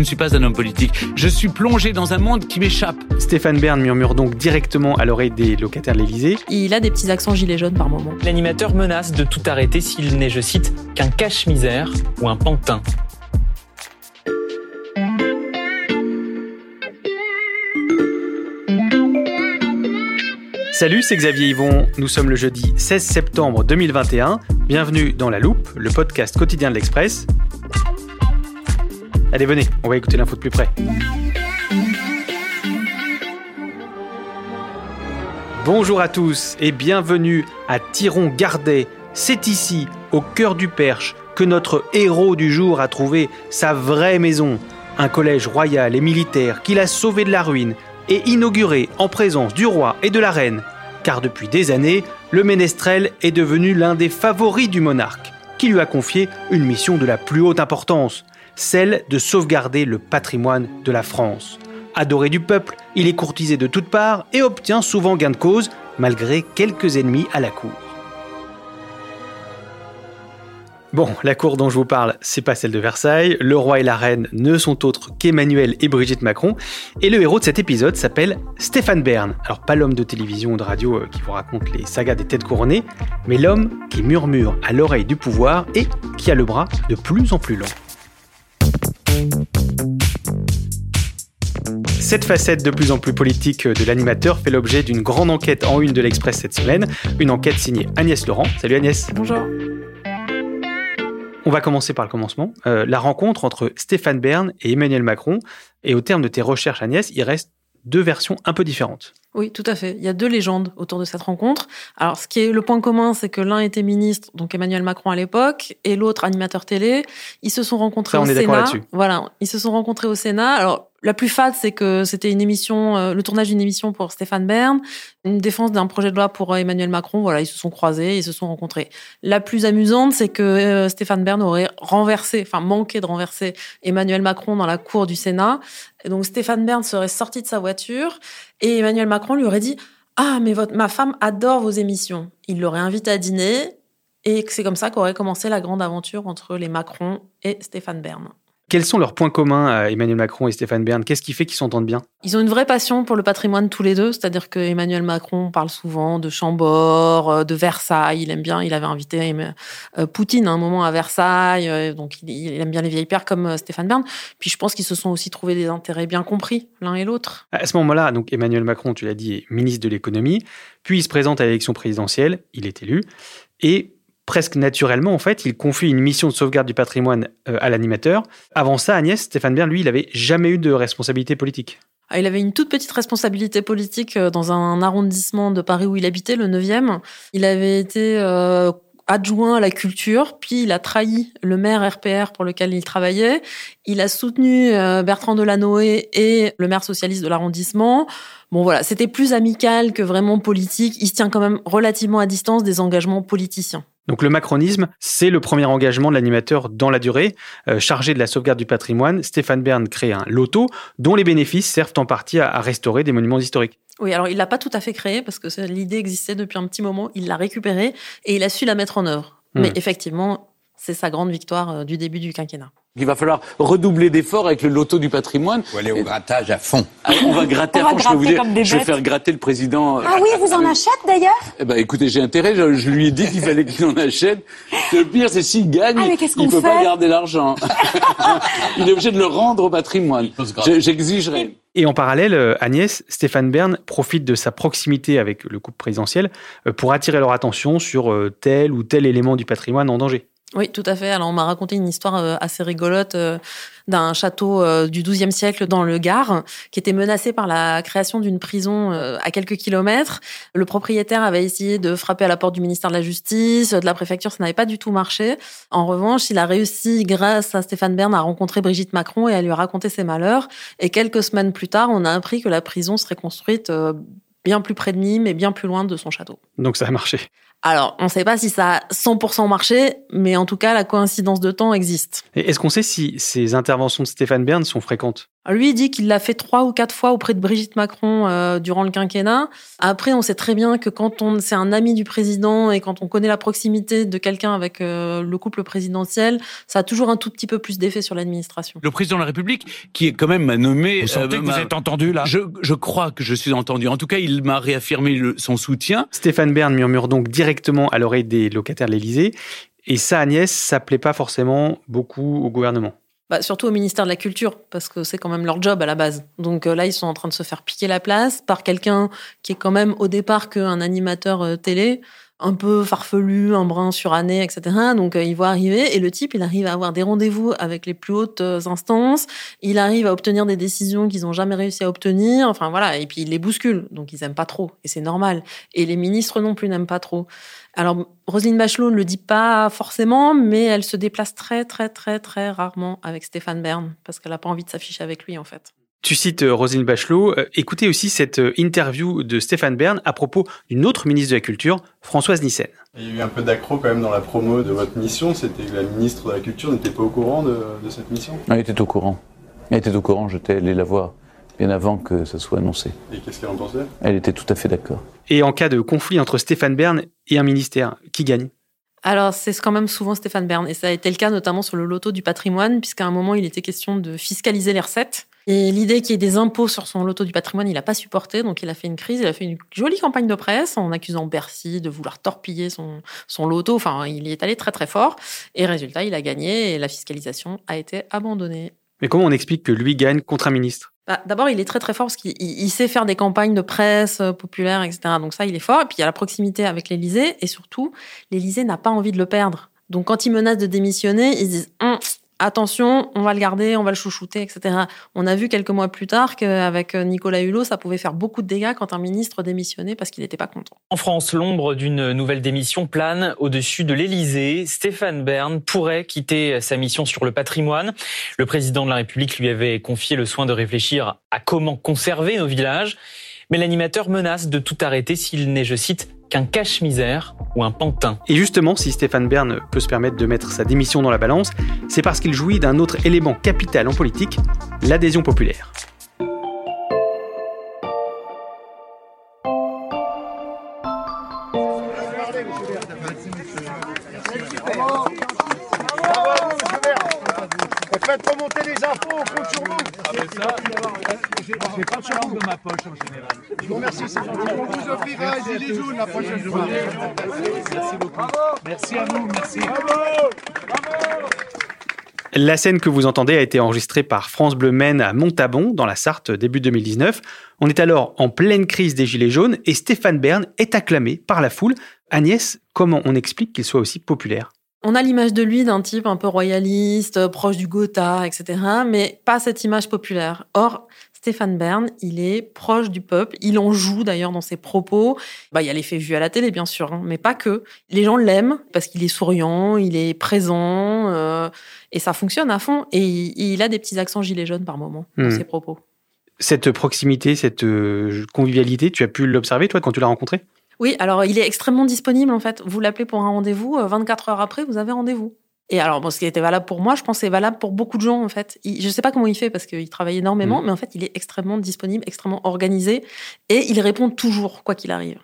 ne suis pas un homme politique. Je suis plongé dans un monde qui m'échappe. Stéphane Bern murmure donc directement à l'oreille des locataires de l'Élysée. Il a des petits accents gilets jaunes par moment. L'animateur menace de tout arrêter s'il n'est, je cite, qu'un cache-misère ou un pantin. Salut, c'est Xavier Yvon. Nous sommes le jeudi 16 septembre 2021. Bienvenue dans La Loupe, le podcast quotidien de l'Express. Allez, venez, on va écouter l'info de plus près. Bonjour à tous et bienvenue à Tiron-Gardet. C'est ici, au cœur du Perche, que notre héros du jour a trouvé sa vraie maison. Un collège royal et militaire qu'il a sauvé de la ruine et inauguré en présence du roi et de la reine, car depuis des années, le ménestrel est devenu l'un des favoris du monarque, qui lui a confié une mission de la plus haute importance, celle de sauvegarder le patrimoine de la France. Adoré du peuple, il est courtisé de toutes parts et obtient souvent gain de cause, malgré quelques ennemis à la cour. Bon, la cour dont je vous parle, c'est pas celle de Versailles. Le roi et la reine ne sont autres qu'Emmanuel et Brigitte Macron. Et le héros de cet épisode s'appelle Stéphane Bern. Alors, pas l'homme de télévision ou de radio euh, qui vous raconte les sagas des têtes couronnées, mais l'homme qui murmure à l'oreille du pouvoir et qui a le bras de plus en plus long. Cette facette de plus en plus politique de l'animateur fait l'objet d'une grande enquête en une de l'Express cette semaine, une enquête signée Agnès Laurent. Salut Agnès. Bonjour. On va commencer par le commencement. Euh, la rencontre entre Stéphane Bern et Emmanuel Macron. Et au terme de tes recherches, Agnès, il reste deux versions un peu différentes. Oui, tout à fait. Il y a deux légendes autour de cette rencontre. Alors, ce qui est le point commun, c'est que l'un était ministre, donc Emmanuel Macron à l'époque, et l'autre animateur télé. Ils se sont rencontrés Ça, on au est d'accord Sénat. là-dessus. Voilà, ils se sont rencontrés au Sénat. Alors, la plus fade, c'est que c'était une émission, euh, le tournage d'une émission pour Stéphane Bern, une défense d'un projet de loi pour euh, Emmanuel Macron. Voilà, ils se sont croisés, ils se sont rencontrés. La plus amusante, c'est que euh, Stéphane Bern aurait renversé, enfin manqué de renverser Emmanuel Macron dans la cour du Sénat. Et donc Stéphane Bern serait sorti de sa voiture et Emmanuel Macron lui aurait dit Ah, mais votre, ma femme adore vos émissions. Il l'aurait invité à dîner et c'est comme ça qu'aurait commencé la grande aventure entre les Macron et Stéphane Bern. Quels sont leurs points communs à Emmanuel Macron et Stéphane Bern? Qu'est-ce qui fait qu'ils s'entendent bien? Ils ont une vraie passion pour le patrimoine tous les deux, c'est-à-dire que Emmanuel Macron parle souvent de Chambord, euh, de Versailles. Il aime bien. Il avait invité euh, Poutine à un moment à Versailles, euh, donc il, aime bien les vieilles pères comme euh, Stéphane Bern. Puis je pense qu'ils se sont aussi trouvés des intérêts bien compris l'un et l'autre. À ce moment-là, donc Emmanuel Macron, tu l'as dit, est ministre de l'économie, puis il se présente à l'élection présidentielle, il est élu, et presque naturellement, en fait, il confie une mission de sauvegarde du patrimoine euh, à l'animateur. Avant ça, Agnès, Stéphane Bern, lui, il avait jamais eu de responsabilité politique. Ah, Il avait une toute petite responsabilité politique euh, dans un arrondissement de Paris où il habitait, le 9e. Il avait été euh, adjoint à la culture, puis il a trahi le maire RPR pour lequel il travaillait. Il a soutenu Bertrand Delanoë et le maire socialiste de l'arrondissement. Bon voilà, c'était plus amical que vraiment politique. Il se tient quand même relativement à distance des engagements politiciens. Donc le macronisme, c'est le premier engagement de l'animateur dans la durée. Euh, chargé de la sauvegarde du patrimoine, Stéphane Bern crée un loto dont les bénéfices servent en partie à, à restaurer des monuments historiques. Oui, alors il l'a pas tout à fait créé parce que l'idée existait depuis un petit moment. Il l'a récupérée et il a su la mettre en œuvre. Hmm. Mais effectivement, c'est sa grande victoire euh, du début du quinquennat. Il va falloir redoubler d'efforts avec le loto du patrimoine. faut aller au grattage à fond. Ah, on va gratter On à va fond, je peux vous gratter dire. comme des Je vais faire gratter le président. Ah oui, vous en achetez d'ailleurs? Eh ben, écoutez, j'ai intérêt. Je, je lui ai dit qu'il fallait qu'il en achète. Le pire, c'est s'il gagne, Ah, mais qu'est-ce il qu'on peut pas garder l'argent. il est obligé de le rendre au patrimoine. Je- J'exigerai. Et en parallèle, euh, Agnès, Stéphane Bern profite de sa proximité avec le couple présidentiel euh, pour attirer leur attention sur euh, tel ou tel élément du patrimoine en danger. Oui, tout à fait. Alors, on m'a raconté une histoire euh, assez rigolote euh, d'un château euh, du XIIe siècle dans le Gard, qui était menacé par la création d'une prison à quelques kilomètres. Le propriétaire avait essayé de frapper à la porte du ministère de la Justice, de la préfecture, ça n'avait pas du tout marché. En revanche, il a réussi, grâce à Stéphane Bern, à rencontrer Brigitte Macron et à lui raconter ses malheurs. Et quelques semaines plus tard, on a appris que la prison serait construite bien plus près de Nîmes et bien plus loin de son château. Donc ça a marché. Alors, on ne sait pas si ça a 100% marché, mais en tout cas, la coïncidence de temps existe. Est-ce qu'on sait si ces interventions de Stéphane Bern sont fréquentes? Lui, il dit qu'il l'a fait trois ou quatre fois auprès de Brigitte Macron euh, durant le quinquennat. Après, on sait très bien que quand on c'est un ami du président et quand on connaît la proximité de quelqu'un avec euh, le couple présidentiel, ça a toujours un tout petit peu plus d'effet sur l'administration. Le président de la République, qui est quand même m'a nommé. Vous sentez que vous m'a- êtes entendu là? Je, je crois que je suis entendu. En tout cas, il m'a réaffirmé le- son soutien. Stéphane Bern murmure donc directement à l'oreille des locataires de l'Élysée. Et ça, Agnès, ça plaît pas forcément beaucoup au gouvernement. Bah, surtout au ministère de la Culture, parce que c'est quand même leur job à la base. Donc euh, là, ils sont en train de se faire piquer la place par quelqu'un qui est quand même au départ qu'un animateur euh, télé, un peu farfelu, un brin suranné, etc. Donc euh, il voit arriver et le type, il arrive à avoir des rendez-vous avec les plus hautes euh, instances. Il arrive à obtenir des décisions qu'ils n'ont jamais réussi à obtenir. Enfin voilà, et puis il les bouscule, donc ils aiment pas trop et c'est normal. Et les ministres non plus n'aiment pas trop. Alors, Roselyne Bachelot ne le dit pas forcément, mais elle se déplace très, très, très, très rarement avec Stéphane Bern, parce qu'elle n'a pas envie de s'afficher avec lui, en fait. Tu cites euh, Roselyne Bachelot. Euh, Écoutez aussi cette euh, interview de Stéphane Bern à propos d'une autre ministre de la Culture, Françoise Nyssen. Il y a eu un peu d'accro quand même dans la promo de votre mission, c'était que la ministre de la Culture n'était pas au courant de, de cette mission? Elle était au courant. Elle était au courant, j'étais allé la voir bien avant que ça soit annoncé. Et qu'est-ce qu'elle en pensait? Elle était tout à fait d'accord. Et en cas de conflit entre Stéphane Bern et un ministère, qui gagne? Alors, c'est quand même souvent Stéphane Bern, et ça a été le cas notamment sur le loto du patrimoine, puisqu'à un moment, il était question de fiscaliser les recettes. Et l'idée qu'il y ait des impôts sur son loto du patrimoine, il n'a pas supporté, donc il a fait une crise, il a fait une jolie campagne de presse en accusant Bercy de vouloir torpiller son, son loto. Enfin, il y est allé très très fort. Et résultat, il a gagné et la fiscalisation a été abandonnée. Mais comment on explique que lui gagne contre un ministre? Bah, D'abord, il est très très fort parce qu'il il- il sait faire des campagnes de presse euh, populaire, etc. Donc ça, il est fort. Et puis il y a la proximité avec l'Élysée. Et surtout, l'Élysée n'a pas envie de le perdre. Donc quand il menace de démissionner, ils se disent Hum, attention, on va le garder, on va le chouchouter, etc. On a vu quelques mois plus tard qu'avec Nicolas Hulot, ça pouvait faire beaucoup de dégâts quand un ministre démissionnait parce qu'il n'était pas content. En France, l'ombre d'une nouvelle démission plane au-dessus de l'Élysée. Stéphane Bern pourrait quitter sa mission sur le patrimoine. Le président de la République lui avait confié le soin de réfléchir à comment conserver nos villages. Mais l'animateur menace de tout arrêter s'il n'est, je cite, qu'un cache-misère ou un pantin. Et justement, si Stéphane Bern peut se permettre de mettre sa démission dans la balance, c'est parce qu'il jouit d'un autre élément capital en politique, l'adhésion populaire. Faites remonter les infos, on compte sur vous. J'ai pas de chance de ma poche en général. Je vous remercie, c'est gentil. On vous offrira un gilet jaune la prochaine fois. Merci beaucoup. Merci à vous, merci. La scène que vous entendez a été enregistrée par France Bleu Maine à Montabon, dans la Sarthe, début 2019. On est alors en pleine crise des Gilets jaunes et Stéphane Bern est acclamé par la foule. Agnès, comment on explique qu'il soit aussi populaire? On a l'image de lui d'un type un peu royaliste, euh, proche du Gotha, etc., mais pas cette image populaire. Or, Stéphane Bern, il est proche du peuple, il en joue d'ailleurs dans ses propos. Bah, il y a l'effet vu à la télé, bien sûr, hein, mais pas que. Les gens l'aiment parce qu'il est souriant, il est présent, euh, et ça fonctionne à fond. Et il, a des petits accents gilets jaunes par moment dans Hmm. ses propos. Cette proximité, cette euh, convivialité, tu as pu l'observer, toi, quand tu l'as rencontré? Oui, alors il est extrêmement disponible en fait. Vous l'appelez pour un rendez-vous, euh, 24 heures après, vous avez rendez-vous. Et alors, bon, ce qui était valable pour moi, je pense que c'est valable pour beaucoup de gens en fait. Il- je sais pas comment il fait parce qu'il travaille énormément, mais en fait, il est extrêmement disponible, extrêmement organisé et il répond toujours, quoi qu'il arrive.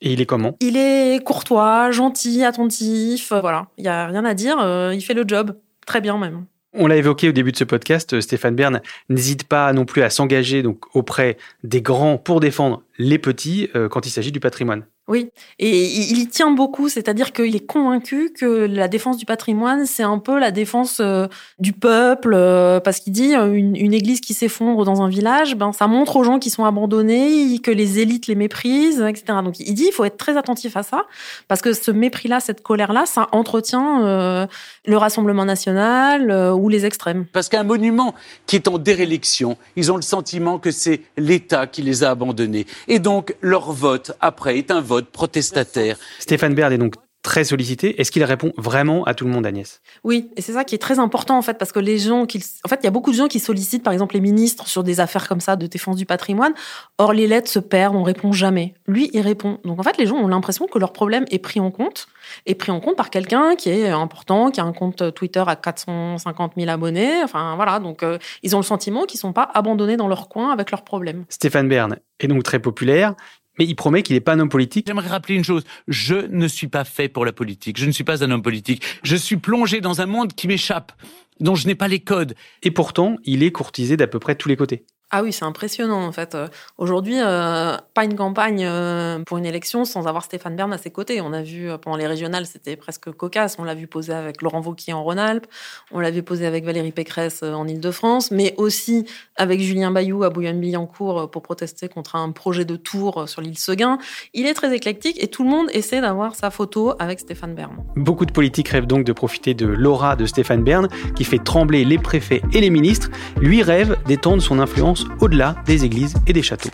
Et il est comment? Il est courtois, gentil, attentif, euh, voilà. Il y a rien à dire, euh, il fait le job. Très bien même. On l'a évoqué au début de ce podcast, Stéphane Bern n'hésite pas non plus à s'engager donc auprès des grands pour défendre les petits euh, quand il s'agit du patrimoine. Oui, et il y tient beaucoup, c'est-à-dire qu'il est convaincu que la défense du patrimoine, c'est un peu la défense euh, du peuple, euh, parce qu'il dit une, une église qui s'effondre dans un village, ben ça montre aux gens qui sont abandonnés, que les élites les méprisent, etc. Donc il dit il faut être très attentif à ça, parce que ce mépris-là, cette colère-là, ça entretient euh, le Rassemblement national euh, ou les extrêmes. Parce qu'un monument qui est en déréliction, ils ont le sentiment que c'est l'État qui les a abandonnés. Et donc, leur vote, après, est un vote protestataire. Très sollicité. Est-ce qu'il répond vraiment à tout le monde, Agnès? Oui, et c'est ça qui est très important en fait, parce que les gens, qui... en fait, il y a beaucoup de gens qui sollicitent, par exemple, les ministres sur des affaires comme ça de défense du patrimoine. Or, les lettres se perdent, on répond jamais. Lui, il répond. Donc, en fait, les gens ont l'impression que leur problème est pris en compte, est pris en compte par quelqu'un qui est important, qui a un compte Twitter à 450 000 abonnés. Enfin, voilà. Donc, euh, ils ont le sentiment qu'ils sont pas abandonnés dans leur coin avec leurs problèmes. Stéphane Bern est donc très populaire mais il promet qu'il n'est pas un homme politique. J'aimerais rappeler une chose, je ne suis pas fait pour la politique, je ne suis pas un homme politique, je suis plongé dans un monde qui m'échappe, dont je n'ai pas les codes. Et pourtant, il est courtisé d'à peu près tous les côtés. Ah oui, c'est impressionnant en fait. Euh, aujourd'hui, euh, pas une campagne euh, pour une élection sans avoir Stéphane Bern à ses côtés. On a vu pendant les régionales, c'était presque cocasse. On l'a vu poser avec Laurent Wauquiez en Rhône-Alpes, on l'a vu poser avec Valérie Pécresse en Ile-de-France, mais aussi avec Julien Bayou à Bouillon-Billancourt pour protester contre un projet de tour sur l'île Seguin. Il est très éclectique et tout le monde essaie d'avoir sa photo avec Stéphane Bern. Beaucoup de politiques rêvent donc de profiter de l'aura de Stéphane Bern qui fait trembler les préfets et les ministres. Lui rêve d'étendre son influence au-delà des églises et des châteaux.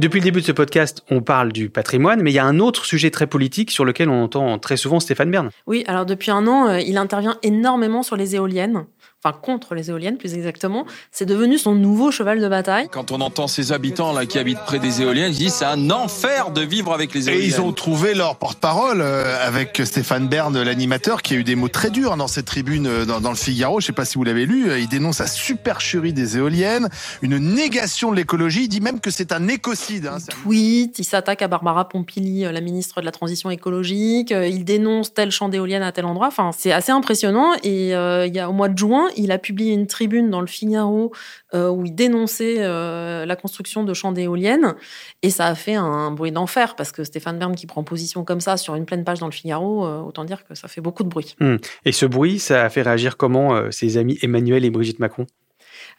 Depuis le début de ce podcast, on parle du patrimoine, mais il y a un autre sujet très politique sur lequel on entend très souvent Stéphane Bern. Oui, alors depuis un an, euh, il intervient énormément sur les éoliennes enfin contre les éoliennes plus exactement, c'est devenu son nouveau cheval de bataille. Quand on entend ces habitants là qui habitent près des éoliennes, ils disent c'est un enfer de vivre avec les éoliennes. Et ils ont trouvé leur porte-parole euh, avec Stéphane Bern, l'animateur, qui a eu des mots très durs dans cette tribune euh, dans, dans le Figaro. Je sais pas si vous l'avez lu. Il dénonce la supercherie des éoliennes, une négation de l'écologie. Il dit même que c'est un écocide. Hein. Il tweet, il s'attaque à Barbara Pompili, euh, la ministre de la transition écologique. Il dénonce tel champ d'éoliennes à tel endroit. Enfin, c'est assez impressionnant. Et il y a au mois de juin, il a publié une tribune dans le Figaro euh, où il dénonçait euh, la construction de champs d'éoliennes. Et ça a fait un bruit d'enfer parce que Stéphane Bern qui prend position comme ça sur une pleine page dans le Figaro, euh, autant dire que ça fait beaucoup de bruit. Hmm. Et ce bruit, ça a fait réagir comment ses amis Emmanuel et Brigitte Macron?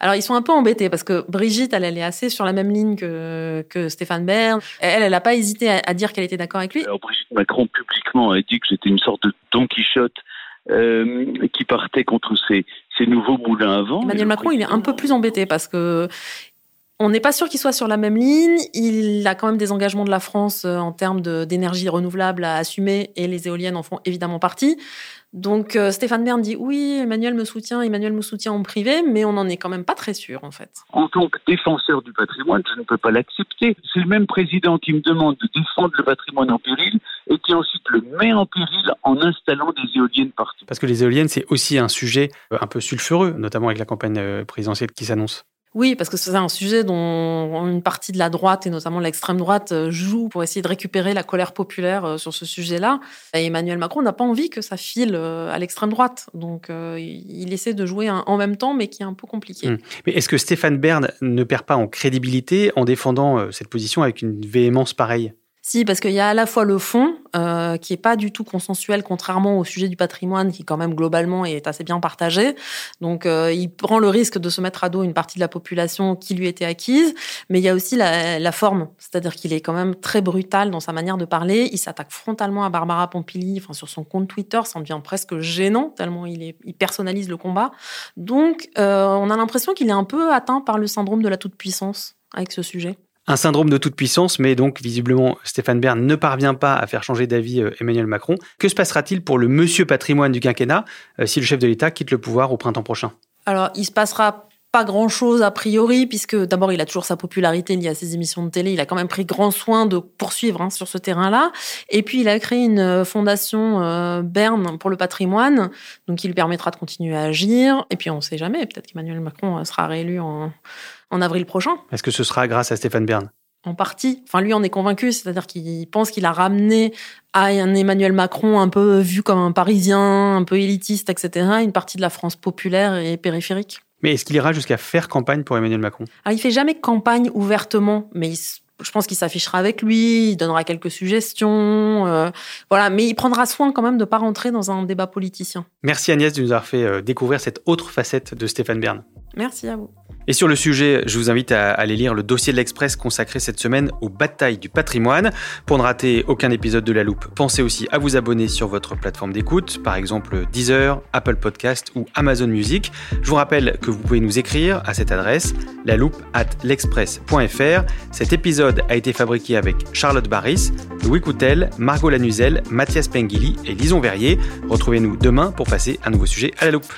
Alors ils sont un peu embêtés parce que Brigitte, elle, elle est assez sur la même ligne que, que Stéphane Bern. Elle, elle n'a pas hésité à, dire qu'elle était d'accord avec lui. Alors Brigitte Macron publiquement a dit que j'étais une sorte de Don Quichotte euh, qui partait contre ces, ces nouveaux moulins à vent. Emmanuel Macron, il est un peu plus embêté parce que on n'est pas sûr qu'il soit sur la même ligne. Il a quand même des engagements de la France euh, en termes d'énergie renouvelable à assumer et les éoliennes en font évidemment partie. Donc euh, Stéphane Bern dit oui, Emmanuel me soutient, Emmanuel me soutient en privé, mais on n'en est quand même pas très sûr en fait. En tant que défenseur du patrimoine, je ne peux pas l'accepter. C'est le même président qui me demande de défendre le patrimoine en péril et qui ensuite le met en péril en installant des éoliennes partout. Parce que les éoliennes, c'est aussi un sujet euh, un peu sulfureux, notamment avec la campagne présidentielle qui s'annonce. Oui, parce que c'est un sujet dont une partie de la droite et notamment l'extrême droite euh, joue pour essayer de récupérer la colère populaire euh, sur ce sujet-là. Et Emmanuel Macron n'a pas envie que ça file euh, à l'extrême droite. Donc il essaie de jouer en même temps, mais qui est un peu compliqué. Hum. Mais est-ce que Stéphane Bern ne perd pas en crédibilité en défendant cette position avec une véhémence pareille? Si, parce qu'il y a à la fois le fond, euh, qui est pas du tout consensuel, contrairement au sujet du patrimoine, qui quand même globalement est assez bien partagé. Donc, euh, il prend le risque de se mettre à dos une partie de la population qui lui était acquise. Mais il y a aussi la, la forme, c'est-à-dire qu'il est quand même très brutal dans sa manière de parler. Il s'attaque frontalement à Barbara Pompili, enfin sur son compte Twitter, ça en devient presque gênant tellement il, est, il personnalise le combat. Donc, euh, on a l'impression qu'il est un peu atteint par le syndrome de la toute puissance avec ce sujet. Un syndrome de toute puissance, mais donc visiblement Stéphane Bern ne parvient pas à faire changer d'avis euh, Emmanuel Macron. Que se passera-t-il pour le monsieur patrimoine du quinquennat euh, si le chef de l'État quitte le pouvoir au printemps prochain? Alors, il se passera pas grand chose a priori, puisque d'abord il a toujours sa popularité liée à ses émissions de télé. Il a quand même pris grand soin de poursuivre hein, sur ce terrain-là. Et puis il a créé une euh, fondation Berne pour le patrimoine, donc qui lui permettra de continuer à agir. Et puis on ne sait jamais, peut-être qu'Emmanuel Macron sera réélu en, en avril prochain. Est-ce que ce sera grâce à Stéphane Bern? En partie. Enfin, lui en est convaincu, c'est-à-dire qu'il pense qu'il a ramené à un Emmanuel Macron un peu vu comme un Parisien, un peu élitiste, etc., une partie de la France populaire et périphérique. Mais est-ce qu'il ira jusqu'à faire campagne pour Emmanuel Macron? Alors, il fait jamais campagne ouvertement, mais je pense qu'il s'affichera avec lui, il donnera quelques suggestions, euh, voilà. Mais il prendra soin quand même de ne pas rentrer dans un débat politicien. Merci Agnès de nous avoir fait euh, découvrir cette autre facette de Stéphane Bern. Merci à vous. Et sur le sujet, je vous invite à aller lire le dossier de l'Express consacré cette semaine aux batailles du patrimoine. Pour ne rater aucun épisode de La Loupe, pensez aussi à vous abonner sur votre plateforme d'écoute, par exemple Deezer, Apple Podcast ou Amazon Music. Je vous rappelle que vous pouvez nous écrire à cette adresse, la loupe at l'express.fr. Cet épisode a été fabriqué avec Charlotte Barris, Louis Coutel, Margot Lanuzel, Mathias Pengili et Lison Verrier. Retrouvez-nous demain pour passer un nouveau sujet à la loupe.